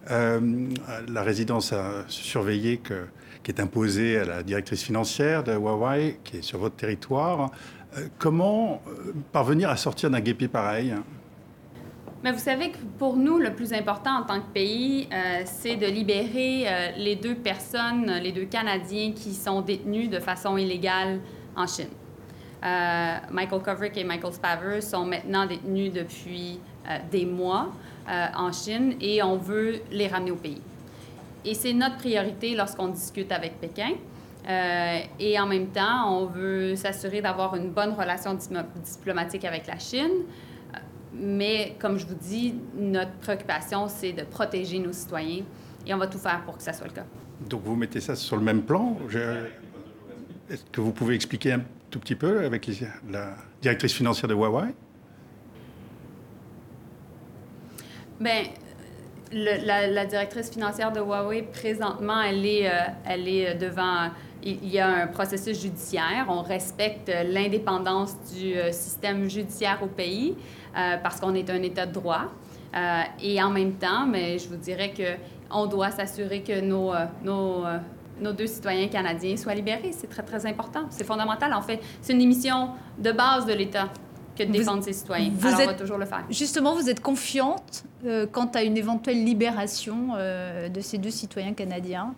La résidence a surveillé que qui est imposée à la directrice financière de Huawei, qui est sur votre territoire. Euh, comment euh, parvenir à sortir d'un guépi pareil? Mais vous savez que pour nous, le plus important en tant que pays, euh, c'est de libérer les deux personnes, les deux Canadiens qui sont détenus de façon illégale en Chine. Michael Kovrick et Michael Spaver sont maintenant détenus depuis des mois en Chine et on veut les ramener au pays. Et c'est notre priorité lorsqu'on discute avec Pékin. Euh, et en même temps, on veut s'assurer d'avoir une bonne relation diplomatique avec la Chine. Mais comme je vous dis, notre préoccupation, c'est de protéger nos citoyens et on va tout faire pour que ça soit le cas. Donc vous mettez ça sur le même plan? Est-ce que vous pouvez expliquer un tout petit peu avec la directrice financière de Huawei? Bien, la, directrice financière de Huawei, présentement, elle est, euh, elle est devant... Il y a un processus judiciaire. On respecte l'indépendance du euh, système judiciaire au pays euh, parce qu'on est un État de droit. et en même temps, mais je vous dirais qu'on doit s'assurer que nos, nos, nos deux citoyens canadiens soient libérés. C'est très, très important. C'est fondamental. En fait, c'est une mission de base de l'État que de défendre ses citoyens. Vous Alors, on va toujours le faire. Justement, vous êtes confiante euh, quant à une éventuelle libération euh, de ces deux citoyens canadiens?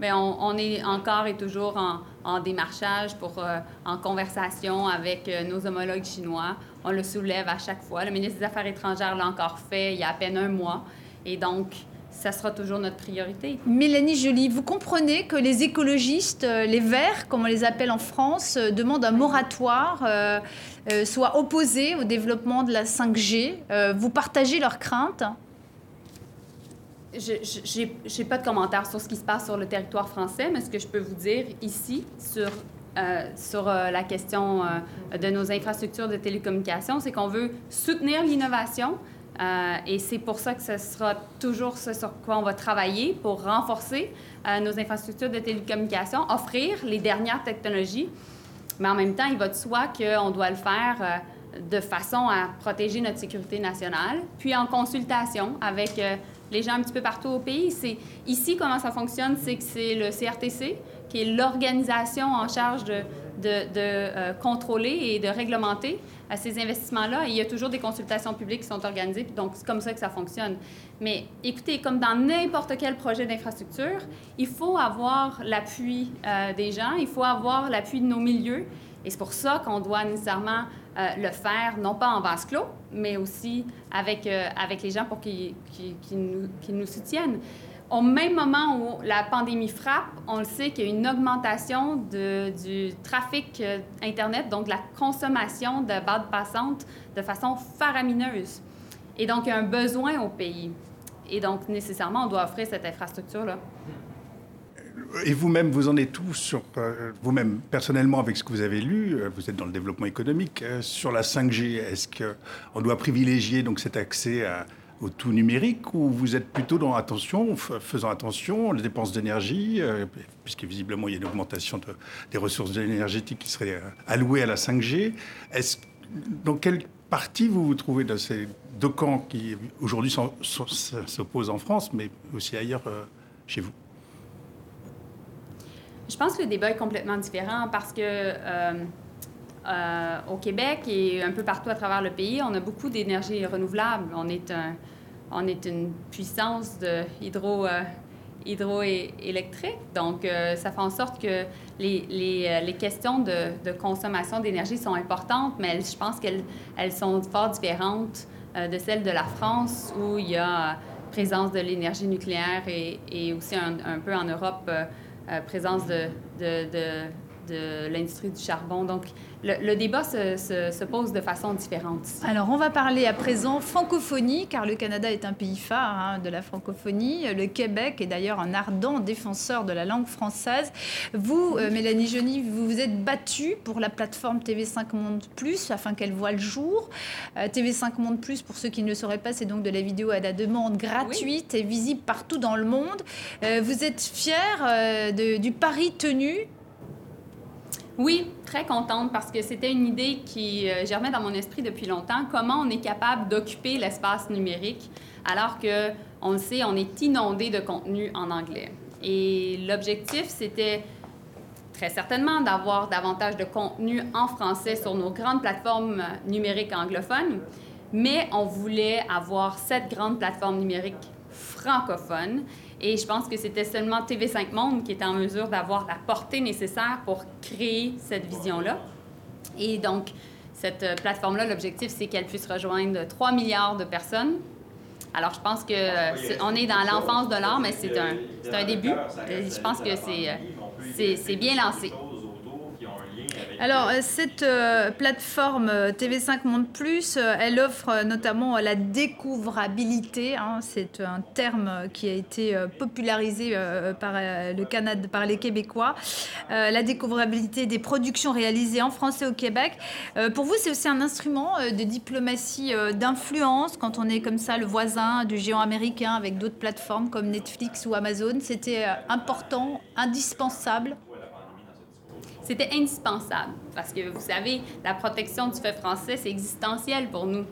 Bien, on, est encore et toujours en, démarchage, pour, euh, en conversation avec nos homologues chinois. On le soulève à chaque fois. Le ministre des Affaires étrangères l'a encore fait il y a à peine un mois. Et donc, ça sera toujours notre priorité. Mélanie Joly, vous comprenez que les écologistes, euh, les Verts, comme on les appelle en France, euh, demandent un moratoire, euh, soit opposé au développement de la 5G. vous partagez leurs craintes? Je n'ai pas de commentaire sur ce qui se passe sur le territoire français, mais ce que je peux vous dire ici sur sur la question de nos infrastructures de télécommunications, c'est qu'on veut soutenir l'innovation, euh, et c'est pour ça que ce sera toujours ce sur quoi on va travailler pour renforcer euh, nos infrastructures de télécommunications, offrir les dernières technologies. Mais en même temps, il va de soi qu'on doit le faire euh, de façon à protéger notre sécurité nationale, puis en consultation avec les gens un petit peu partout au pays. C'est ici comment ça fonctionne, c'est que c'est le CRTC qui est l'organisation en charge de, de, contrôler et de réglementer à ces investissements-là. Il y a toujours des consultations publiques qui sont organisées, donc c'est comme ça que ça fonctionne. Mais écoutez, comme dans n'importe quel projet d'infrastructure, il faut avoir l'appui euh, des gens, il faut avoir l'appui de nos milieux. Et c'est pour ça qu'on doit nécessairement le faire, non pas en vase clos, mais aussi avec, avec les gens pour qu'ils nous, nous, soutiennent. Au même moment où la pandémie frappe, on le sait qu'il y a une augmentation de, du trafic Internet, donc de la consommation de bandes passantes de façon faramineuse. Et donc, il y a un besoin au pays. Et donc, nécessairement, on doit offrir cette infrastructure-là. Et vous-même, vous en êtes où sur, euh, vous-même, personnellement, avec ce que vous avez lu, euh, vous êtes dans le développement économique, euh, sur la 5G, est-ce qu'on doit privilégier donc cet accès au tout numérique ou vous êtes plutôt dans attention, faisant attention aux dépenses d'énergie, puisque visiblement il y a une augmentation des ressources énergétiques qui seraient allouées à la 5G. Est-ce, dans quelle partie vous vous trouvez dans ces deux camps qui aujourd'hui s'opposent en France, mais aussi ailleurs chez vous? Je pense que le débat est complètement différent parce que euh, euh, au Québec et un peu partout à travers le pays, on a beaucoup d'énergie renouvelable. On est, un, on est une puissance de hydro, euh, hydroélectrique. Donc, ça fait en sorte que les, les, les questions de, consommation d'énergie sont importantes, mais je pense qu'elles elles sont fort différentes de celles de la France où il y a présence de l'énergie nucléaire et, et aussi un, peu en Europe présence de, de, de, de l'industrie du charbon. Donc, le, débat se, se, pose de façon différente. Alors, on va parler à présent francophonie, car le Canada est un pays phare hein, de la francophonie. Le Québec est d'ailleurs un ardent défenseur de la langue française. Vous, euh, Mélanie Joly, vous vous êtes battue pour la plateforme TV5 Monde Plus afin qu'elle voit le jour. Euh, TV5 Monde Plus, pour ceux qui ne le sauraient pas, c'est donc de la vidéo à la demande gratuite et visible partout dans le monde. Euh, vous êtes fière du pari tenu oui, très contente parce que c'était une idée qui euh, germait dans mon esprit depuis longtemps. Comment on est capable d'occuper l'espace numérique alors que, on le sait, on est inondé de contenu en anglais? Et l'objectif, c'était très certainement d'avoir davantage de contenu en français sur nos grandes plateformes numériques anglophones, mais on voulait avoir cette grande plateforme numérique francophone et je pense que c'était seulement TV5 Monde qui était en mesure d'avoir la portée nécessaire pour créer cette vision-là. Et donc, cette euh, plateforme-là, l'objectif, c'est qu'elle puisse rejoindre 3 milliards de personnes. Alors, je pense que euh, on est dans l'enfance de l'art, mais c'est un, un début. Je pense que c'est euh, bien lancé. Alors, euh, cette euh, plateforme euh, TV5 Monde Plus, elle offre notamment la découvrabilité. Hein. c'est un terme qui a été popularisé par, le Canada, par les Québécois. la découvrabilité des productions réalisées en français au Québec. pour vous, c'est aussi un instrument de diplomatie d'influence quand on est comme ça le voisin du géant américain avec d'autres plateformes comme Netflix ou Amazon. C'était important, indispensable c'était indispensable parce que vous savez, la protection du fait français, c'est existentiel pour nous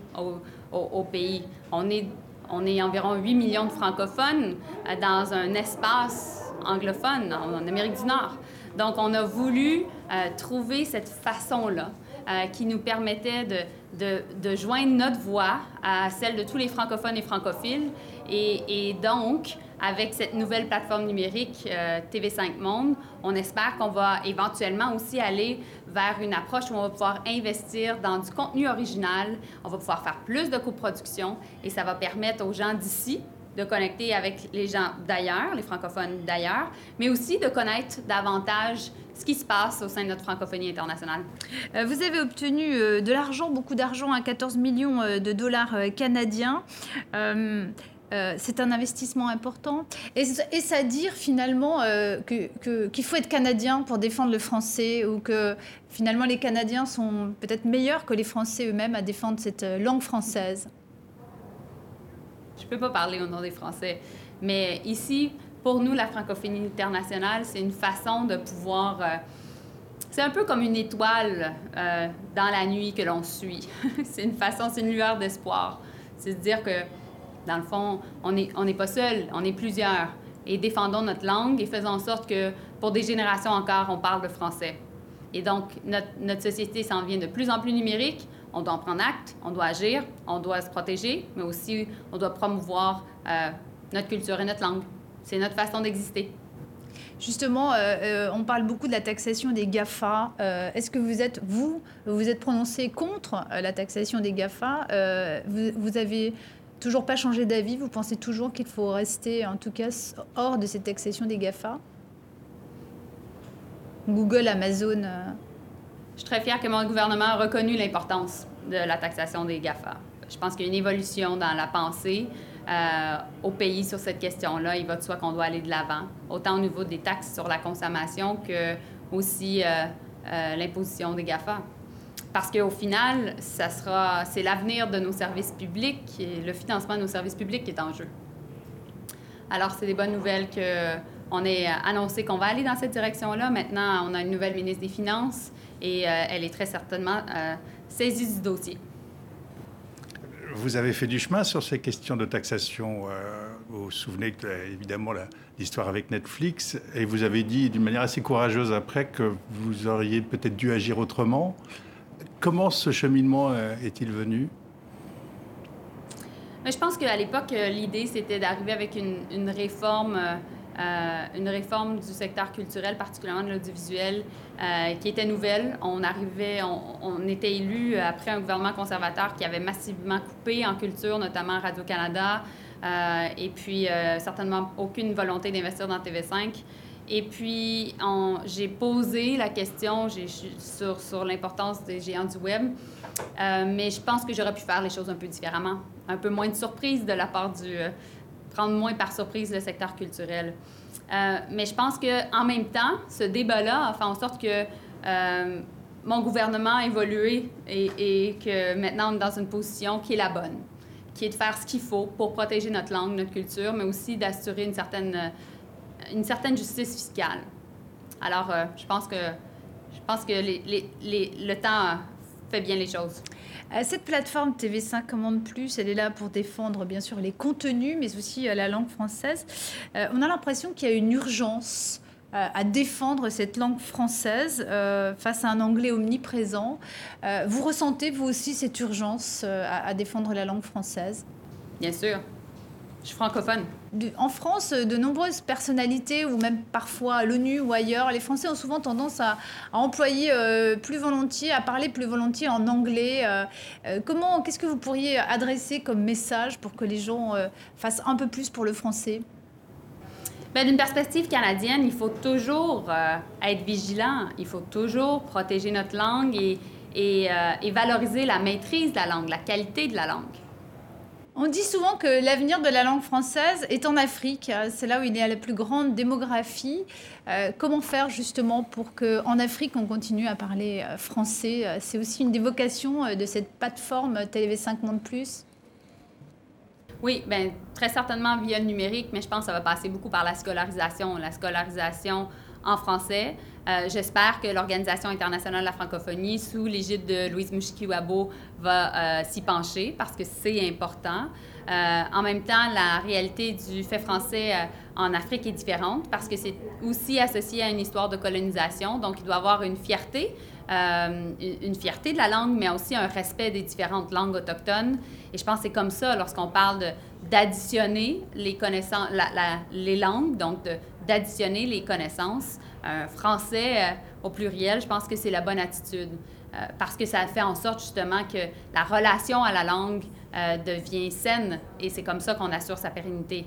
au, pays. On est, on est environ 8 millions de francophones euh, dans un espace anglophone en, Amérique du Nord. Donc, on a voulu euh, trouver cette façon-là euh, qui nous permettait de, joindre notre voix à celle de tous les francophones et francophiles. Et, et donc, avec cette nouvelle plateforme numérique euh, TV5 Monde, on espère qu'on va éventuellement aussi aller vers une approche où on va pouvoir investir dans du contenu original, on va pouvoir faire plus de coproduction et ça va permettre aux gens d'ici de connecter avec les gens d'ailleurs, les francophones d'ailleurs, mais aussi de connaître davantage ce qui se passe au sein de notre francophonie internationale. Euh, vous avez obtenu euh, de l'argent, beaucoup d'argent, 14 millions de dollars canadiens. Euh, c'est un investissement important. Est-ce à dire finalement euh, qu'il faut être canadien pour défendre le français ou que finalement les Canadiens sont peut-être meilleurs que les Français eux-mêmes à défendre cette euh, langue française peux pas parler au nom des Français, mais ici, pour nous, la francophonie internationale, c'est une façon de pouvoir... c'est un peu comme une étoile dans la nuit que l'on suit. c'est une façon, c'est une lueur d'espoir. C'est de dire que dans le fond, on n'est pas seul, on est plusieurs. Et défendons notre langue et faisons en sorte que pour des générations encore, on parle le français. Et donc, notre société s'en vient de plus en plus numérique. On doit en prendre acte, on doit agir, on doit se protéger, mais aussi on doit promouvoir euh, notre culture et notre langue. C'est notre façon d'exister. Justement, on parle beaucoup de la taxation des GAFA. Est-ce que vous êtes, vous, vous êtes prononcé contre la taxation des GAFA? Vous, vous, avez toujours pas changé d'avis? Vous pensez toujours qu'il faut rester, en tout cas, hors de cette taxation des GAFA? Google, Amazon Je suis très fière que mon gouvernement a reconnu l'importance de la taxation des GAFA. Je pense qu'il y a une évolution dans la pensée euh, au pays sur cette question-là. Il va de soi qu'on doit aller de l'avant, autant au niveau des taxes sur la consommation que aussi euh, euh, l'imposition des GAFA. Parce qu'au final, ça sera, c'est l'avenir de nos services publics et le financement de nos services publics qui est en jeu. Alors, c'est des bonnes nouvelles qu'on ait annoncé qu'on va aller dans cette direction-là. Maintenant, on a une nouvelle ministre des Finances et elle est très certainement saisie du dossier. Vous avez fait du chemin sur ces questions de taxation. Euh, vous vous souvenez évidemment, l'histoire avec Netflix, et vous avez dit d'une manière assez courageuse après que vous auriez peut-être dû agir autrement. Comment ce cheminement euh, est-il venu? Je pense qu'à l'époque, euh, l'idée, c'était d'arriver avec une, réforme euh, une réforme du secteur culturel, particulièrement de l'audiovisuel, euh, qui était nouvelle. On arrivait, on, était élu après un gouvernement conservateur qui avait massivement coupé en culture, notamment Radio-Canada, euh, et puis certainement aucune volonté d'investir dans TV5. Et puis, j'ai posé la question sur, sur l'importance des géants du web, mais je pense que j'aurais pu faire les choses un peu différemment, un peu moins de surprise de la part du prendre moins par surprise le secteur culturel. Euh, mais je pense qu'en même temps, ce débat-là a fait en sorte que euh, mon gouvernement a évolué et, que maintenant on est dans une position qui est la bonne, qui est de faire ce qu'il faut pour protéger notre langue, notre culture, mais aussi d'assurer une certaine, une certaine justice fiscale. Alors, euh, je pense que, je pense que les, le temps fait bien les choses. Euh, cette plateforme TV5 Commande Plus, elle est là pour défendre bien sûr les contenus, mais aussi euh, la langue française. Euh, on a l'impression qu'il y a une urgence à défendre cette langue française face à un anglais omniprésent. vous ressentez, vous aussi, cette urgence à défendre la langue française? Bien sûr. Je suis francophone. En France, de nombreuses personnalités, ou même parfois à l'ONU ou ailleurs, les Français ont souvent tendance à, employer euh, plus volontiers, à parler plus volontiers en anglais. Euh, euh, comment, qu'est-ce que vous pourriez adresser comme message pour que les gens fassent un peu plus pour le français? Ben, D'une perspective canadienne, il faut toujours être vigilant, il faut toujours protéger notre langue et, et valoriser la maîtrise de la langue, la qualité de la langue. On dit souvent que l'avenir de la langue française est en Afrique. C'est là où il y a la plus grande démographie. Euh, comment faire justement pour qu'en Afrique, on continue à parler euh, français? C'est aussi une des vocations euh, de cette plateforme TV5 Monde Plus? Oui, bien, très certainement via le numérique, mais je pense que ça va passer beaucoup par la scolarisation. La scolarisation en français. J'espère que l'Organisation internationale de la francophonie, sous l'égide de Louise Mushikiwabo, va s'y pencher parce que c'est important. Euh, en même temps, la réalité du fait français euh, en Afrique est différente parce que c'est aussi associé à une histoire de colonisation. Donc, il doit y avoir une fierté, euh, une fierté de la langue, mais aussi un respect des différentes langues autochtones. Et je pense que c'est comme ça lorsqu'on parle d'additionner les connaissances, les langues, donc d'additionner les connaissances. français au pluriel, je pense que c'est la bonne attitude. Euh, parce que ça fait en sorte justement que la relation à la langue euh, devient saine et c'est comme ça qu'on assure sa pérennité.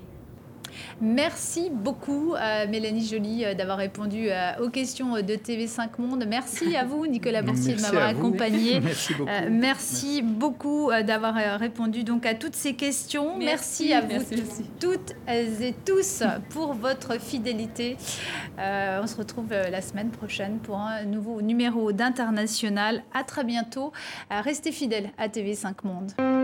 Merci beaucoup, euh, Mélanie Joly, euh, d'avoir répondu euh, aux questions de TV5 Monde. Merci à vous, Nicolas Boursier, de m'avoir accompagné. Merci beaucoup. merci beaucoup d'avoir répondu donc à toutes ces questions. Merci, à vous toutes et tous pour votre fidélité. on se retrouve la semaine prochaine pour un nouveau numéro d'International. À très bientôt. restez fidèles à TV5 Monde.